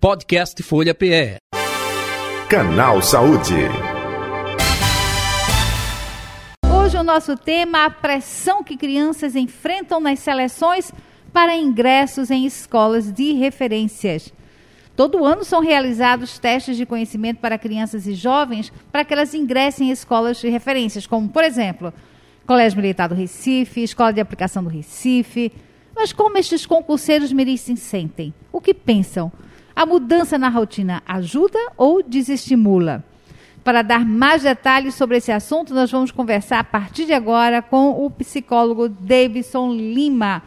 Podcast Folha PE. Canal Saúde. Hoje o nosso tema a pressão que crianças enfrentam nas seleções para ingressos em escolas de referências. Todo ano são realizados testes de conhecimento para crianças e jovens para que elas ingressem em escolas de referências, como, por exemplo, Colégio Militar do Recife, Escola de Aplicação do Recife. Mas como estes concurseiros mirim se sentem? O que pensam? A mudança na rotina ajuda ou desestimula? Para dar mais detalhes sobre esse assunto, nós vamos conversar a partir de agora com o psicólogo Davidson Lima.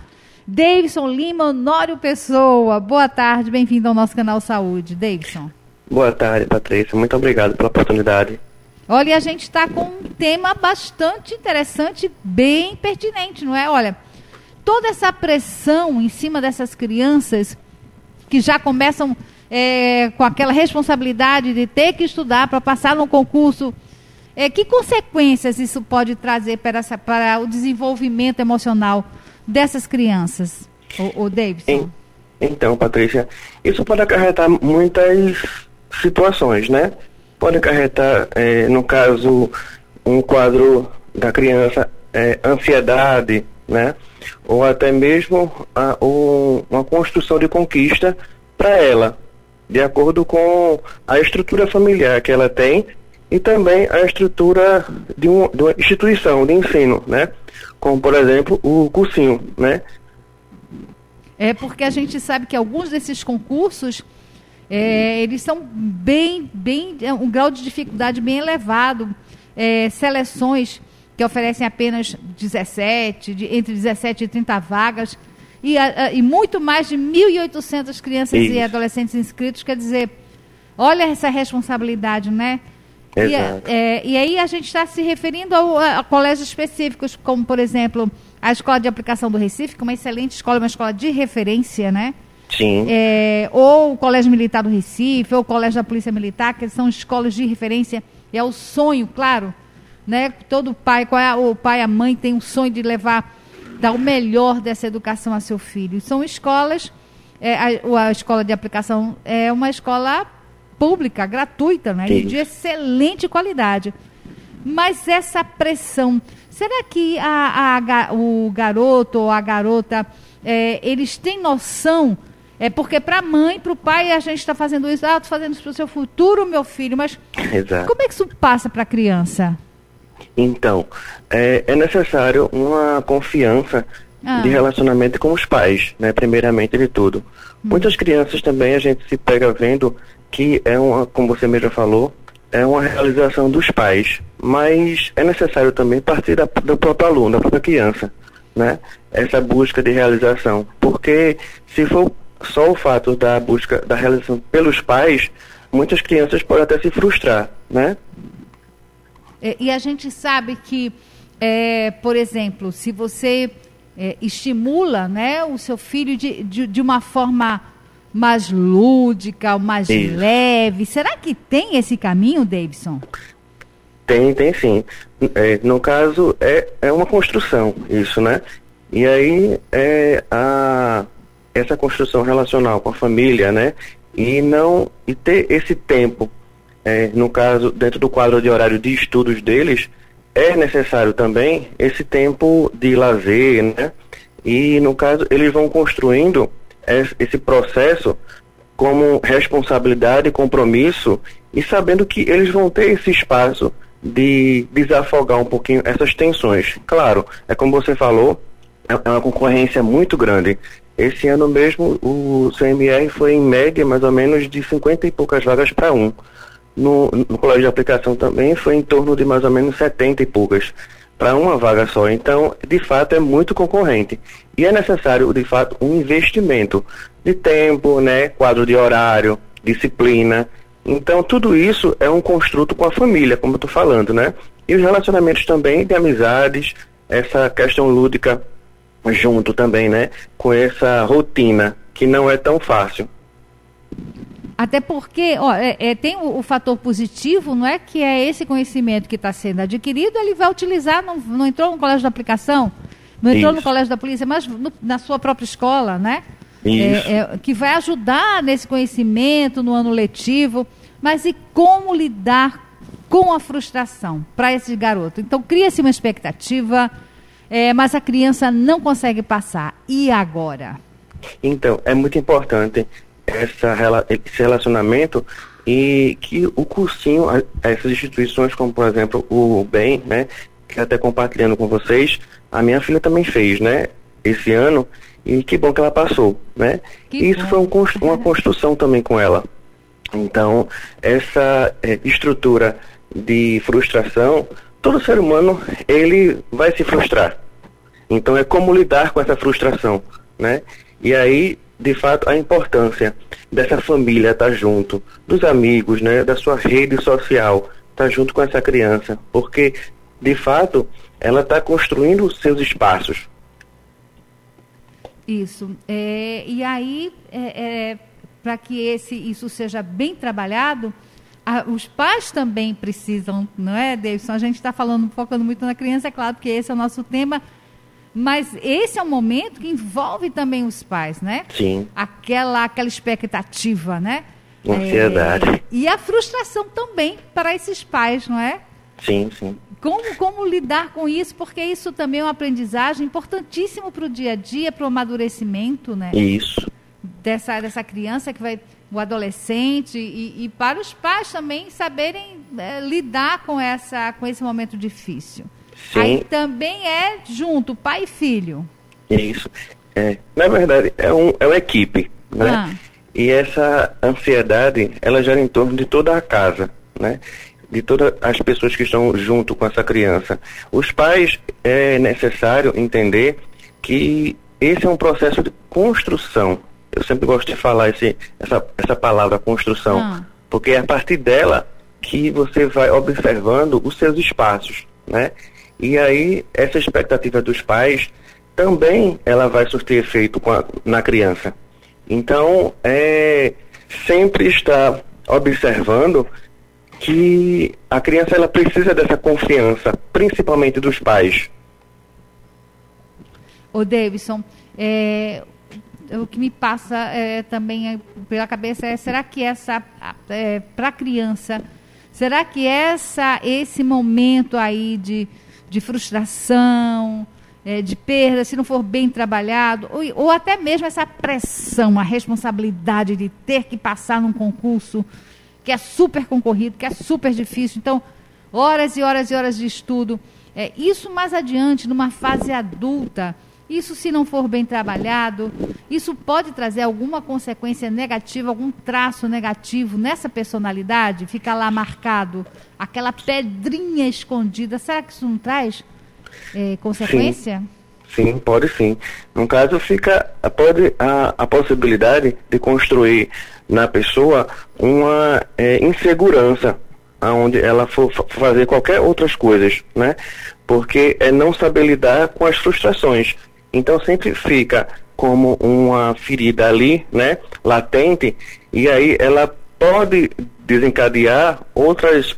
Davidson Lima Honório Pessoa. Boa tarde, bem-vindo ao nosso canal Saúde. Davidson. Boa tarde, Patrícia. Muito obrigado pela oportunidade. Olha, a gente está com um tema bastante interessante, bem pertinente, não é? Olha, toda essa pressão em cima dessas crianças que já começam é, com aquela responsabilidade de ter que estudar para passar no concurso. É, que consequências isso pode trazer para, essa, para o desenvolvimento emocional dessas crianças, o, o Davidson? Então, Patrícia, isso pode acarretar muitas situações, né? Pode acarretar, é, no caso, um quadro da criança, é, ansiedade, né? Ou até mesmo a, um, uma construção de conquista para ela, de acordo com a estrutura familiar que ela tem e também a estrutura de, um, de uma instituição de ensino, né? Como, por exemplo, o cursinho, né? É porque a gente sabe que alguns desses concursos é, eles são bem, bem, é, um grau de dificuldade bem elevado. É, seleções que oferecem apenas 17, de, entre 17 e 30 vagas, e, a, e muito mais de 1.800 crianças Isso. e adolescentes inscritos. Quer dizer, olha essa responsabilidade, né? Exato. E, é, e aí a gente está se referindo ao, a, colégios específicos, como, por exemplo, a Escola de Aplicação do Recife, que é uma excelente escola, uma escola de referência, né? Sim. É, ou o Colégio Militar do Recife, ou o Colégio da Polícia Militar, que são escolas de referência. É o sonho, claro, né? Todo pai, qual é, o pai, a mãe tem um sonho de levar, dar o melhor dessa educação a seu filho. São escolas, é, a, a escola de aplicação é uma escola pública, gratuita, né? de excelente qualidade. Mas essa pressão, será que a, a, o garoto ou a garota, é, eles têm noção é porque para a mãe, para o pai, a gente está fazendo isso, ah, estou fazendo isso para o seu futuro, meu filho, mas Exato. como é que isso passa para a criança? Então, é, é, necessário uma confiança ah. de relacionamento com os pais, né, primeiramente de tudo. Hum. Muitas crianças também a gente se pega vendo que é uma, como você mesmo falou, é uma realização dos pais, mas é necessário também partir da, do próprio aluno, da própria criança, né? Essa busca de realização, porque se for só o fato da busca da realização pelos pais, muitas crianças podem até se frustrar, né? É, e a gente sabe que, é, por exemplo, se você é, estimula né, o seu filho de, de, de uma forma mais lúdica, mais Isso. leve, será que tem esse caminho, Davidson? Tem, tem sim. É, no caso, é, é uma construção, isso, né? E aí, é, a, essa construção relacional com a família, né? E não e ter esse tempo, é, no caso dentro do quadro de horário de estudos deles, é necessário também esse tempo de lazer, né? E no caso eles vão construindo esse processo como responsabilidade, compromisso e sabendo que eles vão ter esse espaço de desafogar um pouquinho essas tensões. Claro, é como você falou, é, é uma concorrência muito grande. Esse ano mesmo o CMR foi em média mais ou menos de 50 e poucas vagas para um. No, no colégio de aplicação também foi em torno de mais ou menos 70 e poucas para uma vaga só. Então, de fato, é muito concorrente. E é necessário, de fato, um investimento de tempo, né, quadro de horário, disciplina. Então, tudo isso é um construto com a família, como eu estou falando, né? E os relacionamentos também de amizades, essa questão lúdica junto também, né? Com essa rotina que não é tão fácil. Até porque ó, é, é, tem o, o, fator positivo, não é? Que é esse conhecimento que está sendo adquirido, ele vai utilizar, não, não entrou no colégio de aplicação, não entrou Isso. no colégio da polícia, mas no, na sua própria escola, né? é, é, que vai ajudar nesse conhecimento no ano letivo, mas e como lidar com a frustração para esse garoto? Então cria-se uma expectativa, é, mas a criança não consegue passar. E agora? Então, é muito importante essa, esse relacionamento e que o cursinho, essas instituições como, por exemplo, o BEM, né, que até compartilhando com vocês, a minha filha também fez, né, esse ano, e que bom que ela passou, né? Que e isso bom. foi um, uma construção também com ela. Então, essa é, estrutura de frustração, todo ser humano, ele vai se frustrar. Então, é como lidar com essa frustração, né? E aí, de fato, a importância dessa família estar tá junto, dos amigos, né, da sua rede social, estar tá junto com essa criança, porque, de fato, ela está construindo os seus espaços. Isso. É, e aí, é, é, para que esse, isso seja bem trabalhado, a, os pais também precisam, não é, Davidson? A gente está falando, focando muito na criança, é claro, porque esse é o nosso tema, mas esse é um momento que envolve também os pais, né? Sim. Aquela, aquela expectativa, né? Ansiedade. É, e a frustração também para esses pais, não é? Sim, sim. Como, como lidar com isso? Porque isso também é uma aprendizagem importantíssimo para o dia a dia, para o amadurecimento, né? Isso. Dessa, dessa criança que vai, o adolescente, e, e para os pais também saberem é, lidar com, essa, com esse momento difícil. Sim. Aí também é junto, pai e filho. Isso. É, na verdade, é, um, é uma equipe, né? Ah. E essa ansiedade, ela gera em torno de toda a casa, né? de todas as pessoas que estão junto com essa criança. Os pais é necessário entender que esse é um processo de construção. Eu sempre gosto de falar esse, essa, essa palavra construção, ah. porque é a partir dela que você vai observando os seus espaços, né? E aí essa expectativa dos pais também ela vai surtir efeito a, na criança. Então é sempre estar observando que a criança ela precisa dessa confiança, principalmente dos pais. O Davidson, é, o que me passa é, também é, pela cabeça é será que essa é, para a criança será que essa esse momento aí de, de frustração é, de perda se não for bem trabalhado ou, ou até mesmo essa pressão a responsabilidade de ter que passar num concurso que é super concorrido, que é super difícil. Então, horas e horas e horas de estudo. É, isso mais adiante, numa fase adulta, isso se não for bem trabalhado, isso pode trazer alguma consequência negativa, algum traço negativo nessa personalidade, fica lá marcado, aquela pedrinha escondida. Será que isso não traz é, consequência? Sim. Sim, pode sim. No caso, fica pode a, a possibilidade de construir na pessoa uma é, insegurança aonde ela for fazer qualquer outras coisas, né? Porque é não saber lidar com as frustrações. Então sempre fica como uma ferida ali, né? Latente, e aí ela pode desencadear outras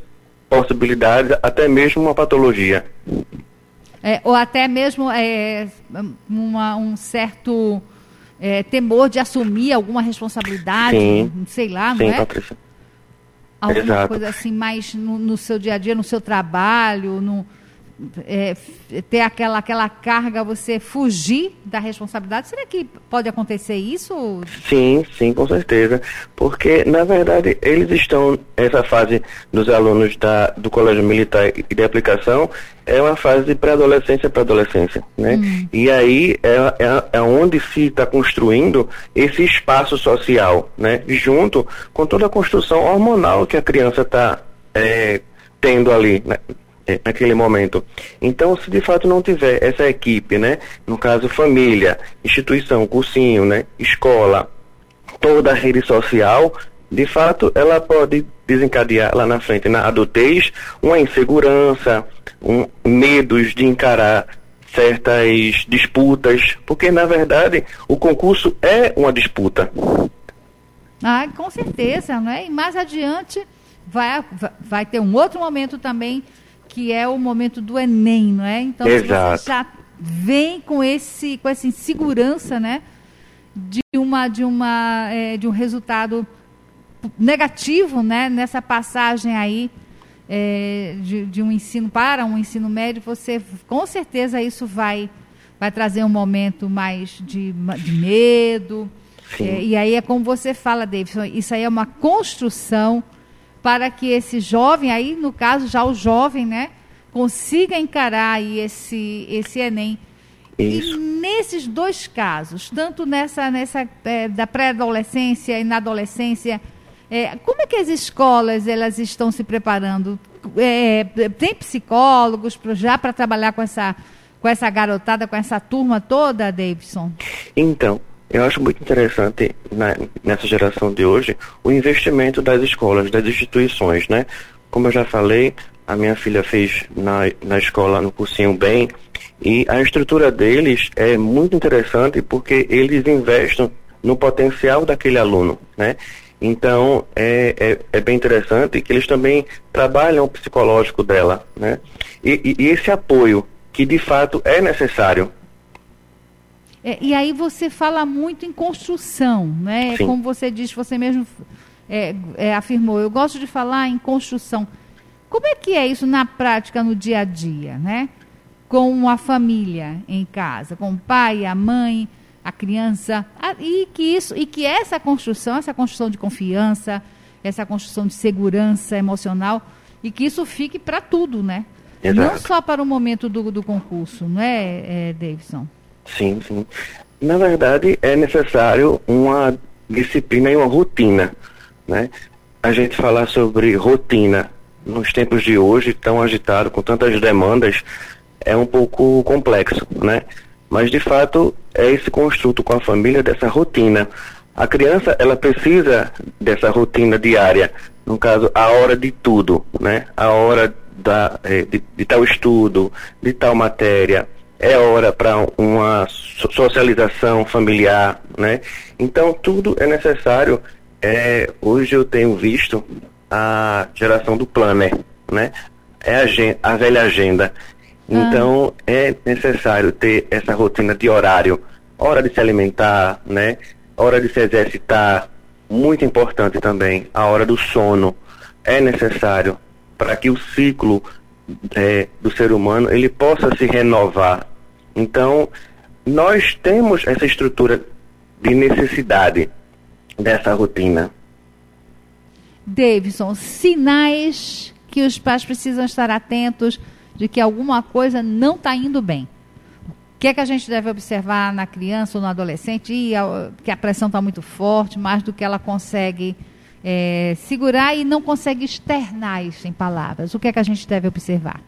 possibilidades, até mesmo uma patologia. É, ou até mesmo é, uma, um certo é, temor de assumir alguma responsabilidade, Sim. sei lá, não Sim, é? Patrícia. Alguma Exato. coisa assim mais no, no, seu dia a dia, no seu trabalho, no, é, ter aquela, aquela carga, você fugir da responsabilidade. Será que pode acontecer isso? Sim, sim, com certeza. Porque, na verdade, eles estão, essa fase dos alunos da, do Colégio Militar e de aplicação, é uma fase de pré-adolescência para adolescência, né? Hum. E aí é, é, é onde se está construindo esse espaço social, né? Junto com toda a construção hormonal que a criança está é, tendo ali, né? É, naquele momento. Então, se de fato não tiver essa equipe, né, no caso família, instituição, cursinho, né, escola, toda a rede social, de fato ela pode desencadear lá na frente, na adultez, uma insegurança, um, medos de encarar certas disputas, porque na verdade o concurso é uma disputa. Ah, com certeza, não é? E mais adiante vai, vai ter um outro momento também que é o momento do Enem, não é? Então, Exato. você já vem com esse com essa insegurança, né? de uma de uma é, de um resultado negativo, né, nessa passagem aí é, de, de, um ensino para um ensino médio, você com certeza isso vai vai trazer um momento mais de, de medo. É, e aí é como você fala, Davidson, isso aí é uma construção para que esse jovem, aí no caso já o jovem, né, consiga encarar aí esse, esse Enem. Isso. E nesses dois casos, tanto nessa, nessa é, da pré-adolescência e na adolescência, é, como é que as escolas elas estão se preparando? É, tem psicólogos já para trabalhar com essa, com essa garotada, com essa turma toda, Davidson? Então, eu acho muito interessante nessa geração de hoje o investimento das escolas, das instituições, né? Como eu já falei, a minha filha fez na, na escola, no cursinho bem, e a estrutura deles é muito interessante porque eles investem no potencial daquele aluno, né? Então, é, é, é, bem interessante que eles também trabalham o psicológico dela, né? E, e, e esse apoio, que de fato é necessário. É, e aí você fala muito em construção, né? Sim. Como você disse, você mesmo é, é, afirmou, eu gosto de falar em construção. Como é que é isso na prática, no dia a dia, né? Com a família em casa, com o pai, a mãe, a criança, a, e que isso e que essa construção, essa construção de confiança, essa construção de segurança emocional, e que isso fique para tudo, né? Exato. Não só para o momento do, do concurso, não é, é, Davidson? Sim, sim. Na verdade, é necessário uma disciplina e uma rotina, né? A gente falar sobre rotina nos tempos de hoje, tão agitado, com tantas demandas, é um pouco complexo, né? Mas, de fato, é esse construto com a família dessa rotina. A criança, ela precisa dessa rotina diária, no caso, a hora de tudo, né? A hora da, eh, de, de tal estudo, de tal matéria, é hora para uma socialização familiar, né? Então tudo é necessário. É, hoje eu tenho visto a geração do planner, né? É a, a velha agenda. Então ah. é necessário ter essa rotina de horário, hora de se alimentar, né? Hora de se exercitar, muito importante também. A hora do sono é necessário para que o ciclo é, do ser humano ele possa se renovar. Então, nós temos essa estrutura de necessidade dessa rotina. Davidson, sinais que os pais precisam estar atentos de que alguma coisa não está indo bem. O que é que a gente deve observar na criança ou no adolescente? E a, que a pressão está muito forte, mais do que ela consegue é, segurar e não consegue externar isso em palavras. O que é que a gente deve observar?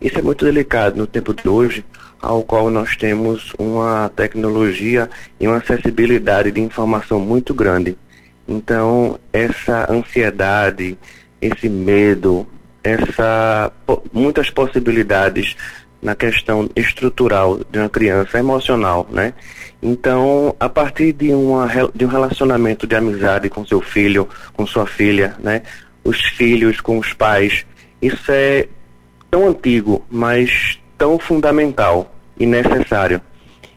Isso é muito delicado no tempo de hoje, ao qual nós temos uma tecnologia e uma acessibilidade de informação muito grande. Então, essa ansiedade, esse medo, essa muitas possibilidades na questão estrutural de uma criança emocional, né? Então, a partir de, uma, de um relacionamento de amizade com seu filho, com sua filha, né? Os filhos com os pais, isso é tão antigo, mas tão fundamental e necessário.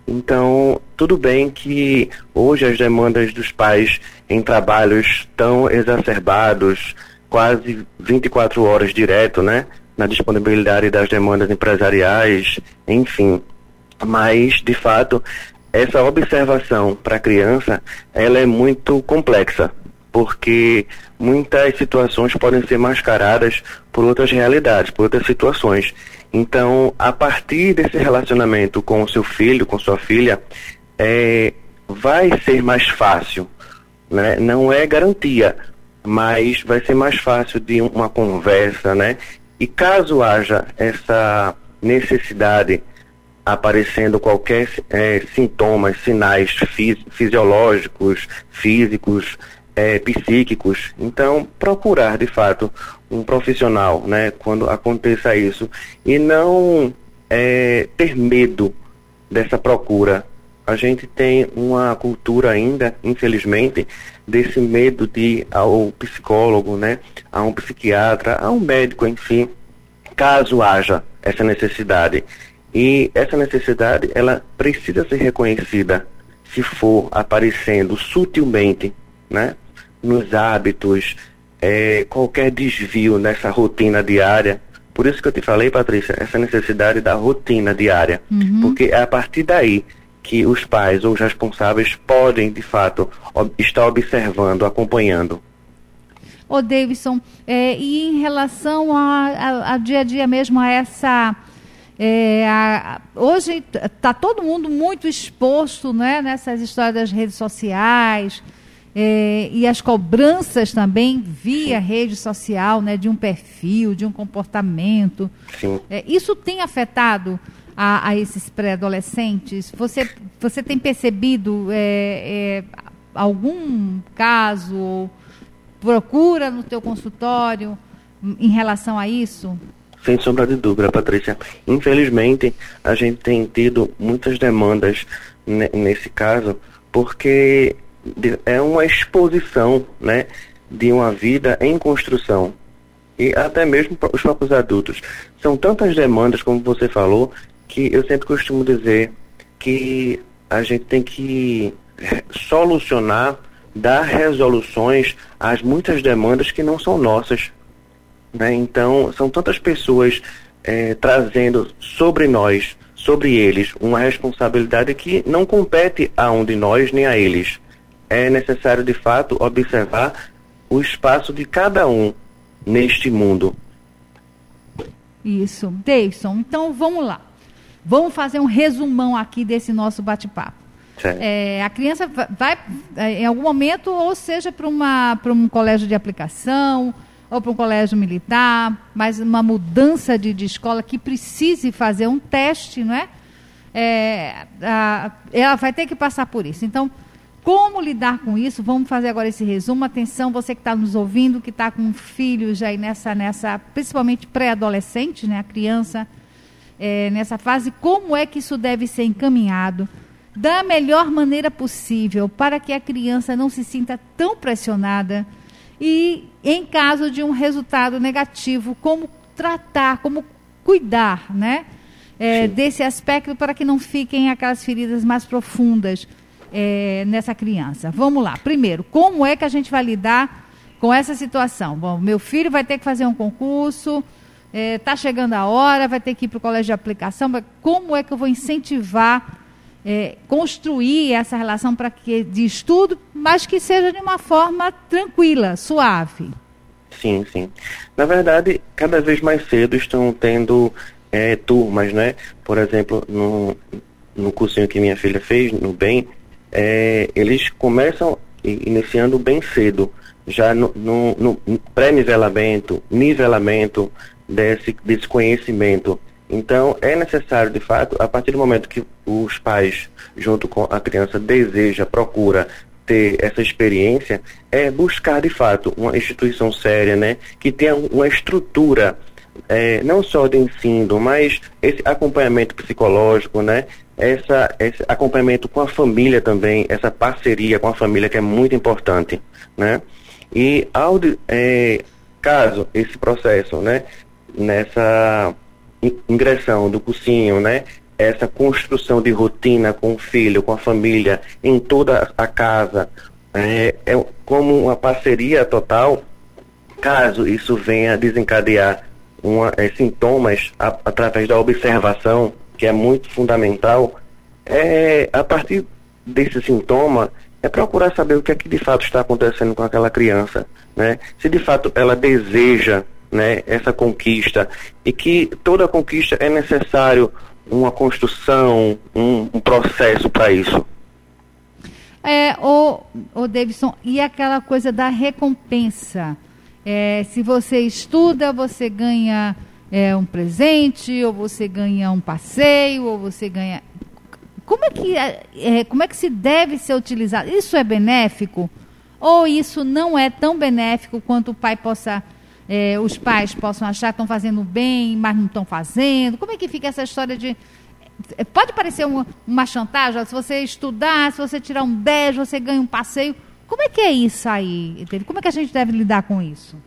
Então, tudo bem que hoje as demandas dos pais em trabalhos tão exacerbados, quase 24 horas direto, né? na disponibilidade das demandas empresariais, enfim. Mas, de fato, essa observação para a criança, ela é muito complexa, porque muitas situações podem ser mascaradas por outras realidades, por outras situações. Então, a partir desse relacionamento com o seu filho, com sua filha, é, vai ser mais fácil. Né? Não é garantia, mas vai ser mais fácil de uma conversa, né? E caso haja essa necessidade aparecendo qualquer é, sintomas, sinais fisiológicos, físicos, é, psíquicos, então procurar de fato um profissional, né, quando aconteça isso e não é, ter medo dessa procura. A gente tem uma cultura ainda, infelizmente, desse medo de ao psicólogo, né, a um psiquiatra, a um médico, enfim, caso haja essa necessidade. E essa necessidade, ela precisa ser reconhecida, se for aparecendo sutilmente, né, nos hábitos, é, qualquer desvio nessa rotina diária, por isso que eu te falei, Patrícia, essa necessidade da rotina diária, uhum. porque é a partir daí que os pais ou os responsáveis podem, de fato, ob estar observando, acompanhando. Ô, Davidson, é, e em relação a, dia a dia mesmo, a essa é, a, hoje está todo mundo muito exposto né, nessas histórias das redes sociais é, e as cobranças também via Sim. rede social, né, de um perfil, de um comportamento. É, isso tem afetado a, a esses pré-adolescentes? Você, você tem percebido é, é, algum caso, procura no teu consultório em relação a isso? Sem sombra de dúvida, Patrícia. Infelizmente, a gente tem tido muitas demandas nesse caso, porque é uma exposição, né, de uma vida em construção. E até mesmo os próprios adultos. São tantas demandas, como você falou, que eu sempre costumo dizer que a gente tem que solucionar, dar resoluções às muitas demandas que não são nossas. Né? Então, são tantas pessoas é, trazendo sobre nós, sobre eles, uma responsabilidade que não compete a um de nós nem a eles. É necessário, de fato, observar o espaço de cada um neste mundo. Isso. Deison, então vamos lá. Vamos fazer um resumão aqui desse nosso bate-papo. É, a criança vai, é, em algum momento, ou seja, para um colégio de aplicação, ou para um colégio militar, mas uma mudança de, de escola que precise fazer um teste, não é? é a, ela vai ter que passar por isso. Então, como lidar com isso? Vamos fazer agora esse resumo. Atenção, você que está nos ouvindo, que está com filhos aí nessa, nessa principalmente pré-adolescente, né? A criança é, nessa fase, como é que isso deve ser encaminhado da melhor maneira possível para que a criança não se sinta tão pressionada e, em caso de um resultado negativo, como tratar, como cuidar, né? É, desse aspecto para que não fiquem aquelas feridas mais profundas é, nessa criança. Vamos lá. Primeiro, como é que a gente vai lidar com essa situação? Bom, meu filho vai ter que fazer um concurso, está é, tá chegando a hora, vai ter que ir para o colégio de aplicação. Como é que eu vou incentivar é, construir essa relação para que de estudo, mas que seja de uma forma tranquila, suave. Sim, sim. Na verdade, cada vez mais cedo estão tendo é, turmas, né? Por exemplo, no, no cursinho que minha filha fez, no BEM, é, eles começam iniciando bem cedo, já no, no, no pré-nivelamento, nivelamento desse, desse conhecimento. Então, é necessário, de fato, a partir do momento que os pais, junto com a criança, deseja, procura ter essa experiência, é buscar, de fato, uma instituição séria, né, que tenha uma estrutura, é, não só de ensino, mas esse acompanhamento psicológico, né, essa, esse acompanhamento com a família também, essa parceria com a família que é muito importante, né, e ao, é, caso esse processo, né, nessa ingressão do cursinho, né? Essa construção de rotina com o filho, com a família, em toda a casa, é, é como uma parceria total. Caso isso venha desencadear uma, é, sintomas a, através da observação, que é muito fundamental, é, a partir desse sintoma, é procurar saber o que é que de fato está acontecendo com aquela criança, né? Se de fato ela deseja né, essa conquista e que toda conquista é necessário uma construção, um, um processo para isso. É, o, o Davidson, e aquela coisa da recompensa? É, se você estuda, você ganha é, um presente, ou você ganha um passeio, ou você ganha. Como é que, é, é como é que se deve ser utilizado? Isso é benéfico? Ou isso não é tão benéfico quanto o pai possa é, os pais possam achar que estão fazendo bem, mas não estão fazendo? Como é que fica essa história de. É, pode parecer uma, uma chantagem, se você estudar, se você tirar um 10, você ganha um passeio. Como é que é isso aí? Como é que a gente deve lidar com isso?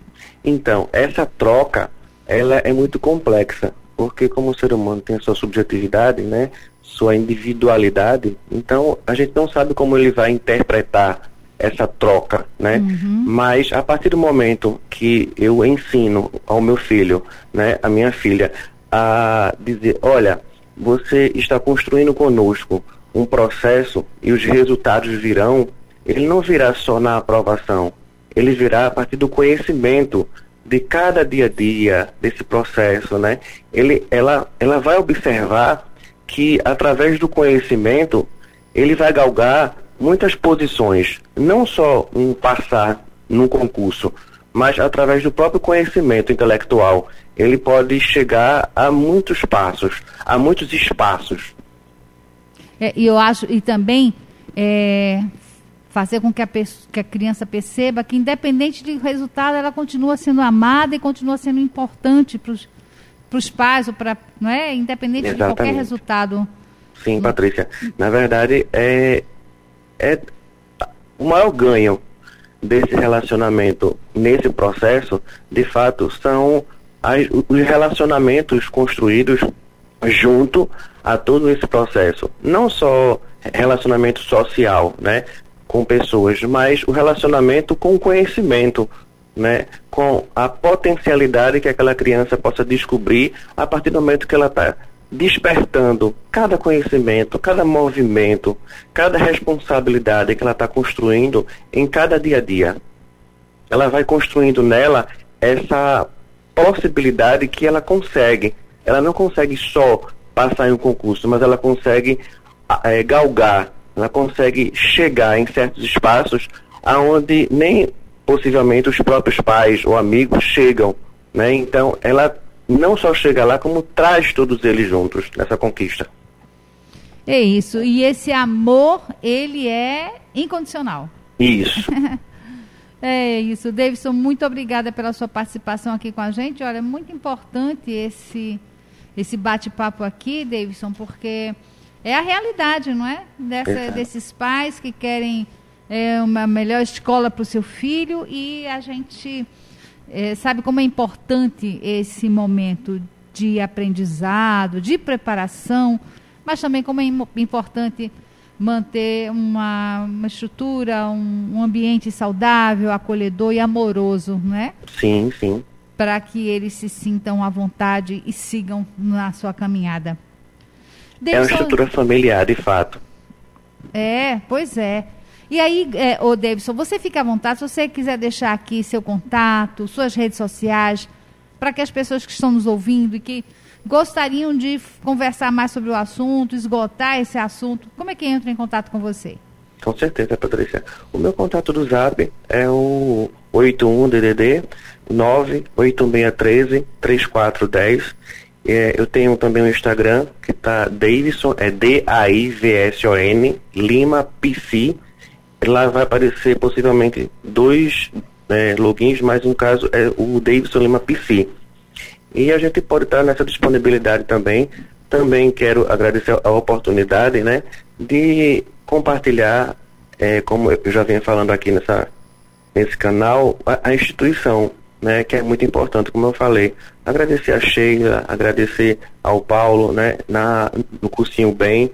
Então, essa troca, ela é muito complexa, porque como o ser humano tem a sua subjetividade, né? sua individualidade, então a gente não sabe como ele vai interpretar essa troca, né? Uhum. Mas a partir do momento que eu ensino ao meu filho, né, a minha filha, a dizer, olha, você está construindo conosco um processo e os resultados virão, ele não virá só na aprovação, ele virá a partir do conhecimento de cada dia a dia desse processo, né? Ele, ela, ela vai observar que através do conhecimento ele vai galgar muitas posições, não só em passar num concurso, mas através do próprio conhecimento intelectual, ele pode chegar a muitos passos, a muitos espaços. É, e eu acho, e também é, fazer com que a, que a criança perceba que, independente do resultado, ela continua sendo amada e continua sendo importante para os pais, ou pra, não é? independente Exatamente. de qualquer resultado. Sim, Patrícia. Na verdade, é, é o maior ganho desse relacionamento nesse processo, de fato, são as, os relacionamentos construídos junto a todo esse processo. Não só relacionamento social, né, com pessoas, mas o relacionamento com o conhecimento, né, com a potencialidade que aquela criança possa descobrir a partir do momento que ela está despertando cada conhecimento, cada movimento, cada responsabilidade que ela está construindo em cada dia a dia. Ela vai construindo nela essa possibilidade que ela consegue. Ela não consegue só passar em um concurso, mas ela consegue é, galgar, ela consegue chegar em certos espaços aonde nem possivelmente os próprios pais ou amigos chegam, né? Então ela não só chega lá, como traz todos eles juntos nessa conquista. É isso. E esse amor, ele é incondicional. Isso. é isso. Davidson, muito obrigada pela sua participação aqui com a gente. Olha, é muito importante esse, esse bate-papo aqui, Davidson, porque é a realidade, não é? Dessa, desses pais que querem é, uma melhor escola para o seu filho e a gente é, sabe como é importante esse momento de aprendizado, de preparação, mas também como é importante manter uma, uma estrutura, um, um, ambiente saudável, acolhedor e amoroso, né? Sim, sim. Para que eles se sintam à vontade e sigam na sua caminhada. É uma estrutura familiar, de fato. É, pois é. E aí, é, ô Davidson, você fica à vontade, se você quiser deixar aqui seu contato, suas redes sociais, para que as pessoas que estão nos ouvindo e que gostariam de conversar mais sobre o assunto, esgotar esse assunto, como é que entra em contato com você? Com certeza, Patrícia. O meu contato do Zap é o 81DDD 98613 3410. É, eu tenho também um Instagram que tá Davidson, é D-A-I-V-S-O-N, Lima PC lá vai aparecer possivelmente dois né, logins, mas no caso é o Davidson Lima PC. E a gente pode estar nessa disponibilidade também. Também quero agradecer a oportunidade né, de compartilhar, é, como eu já venho falando aqui nessa, nesse canal, a, a instituição, né, que é muito importante, como eu falei. Agradecer a Sheila, agradecer ao Paulo, né, na, no cursinho Bem,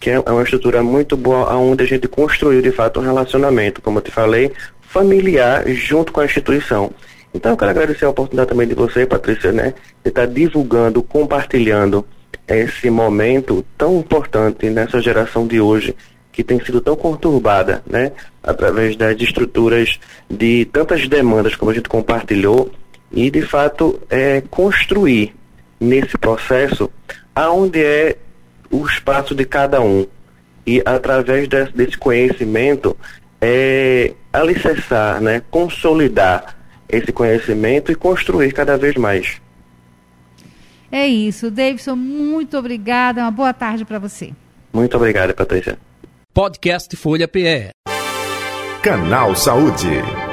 que é uma estrutura muito boa, onde a gente construiu de fato um relacionamento, como eu te falei, familiar junto com a instituição. Então eu quero agradecer a oportunidade também de você, Patrícia, né, de estar divulgando, compartilhando esse momento tão importante nessa geração de hoje, que tem sido tão conturbada, né, através das estruturas de tantas demandas como a gente compartilhou, e de fato é, construir nesse processo aonde é o espaço de cada um. E através desse, desse conhecimento, é, alicerçar, né, consolidar esse conhecimento e construir cada vez mais. É isso. Davidson, muito obrigada. Uma boa tarde para você. Muito obrigado, Patrícia. Podcast Folha PE. Canal Saúde.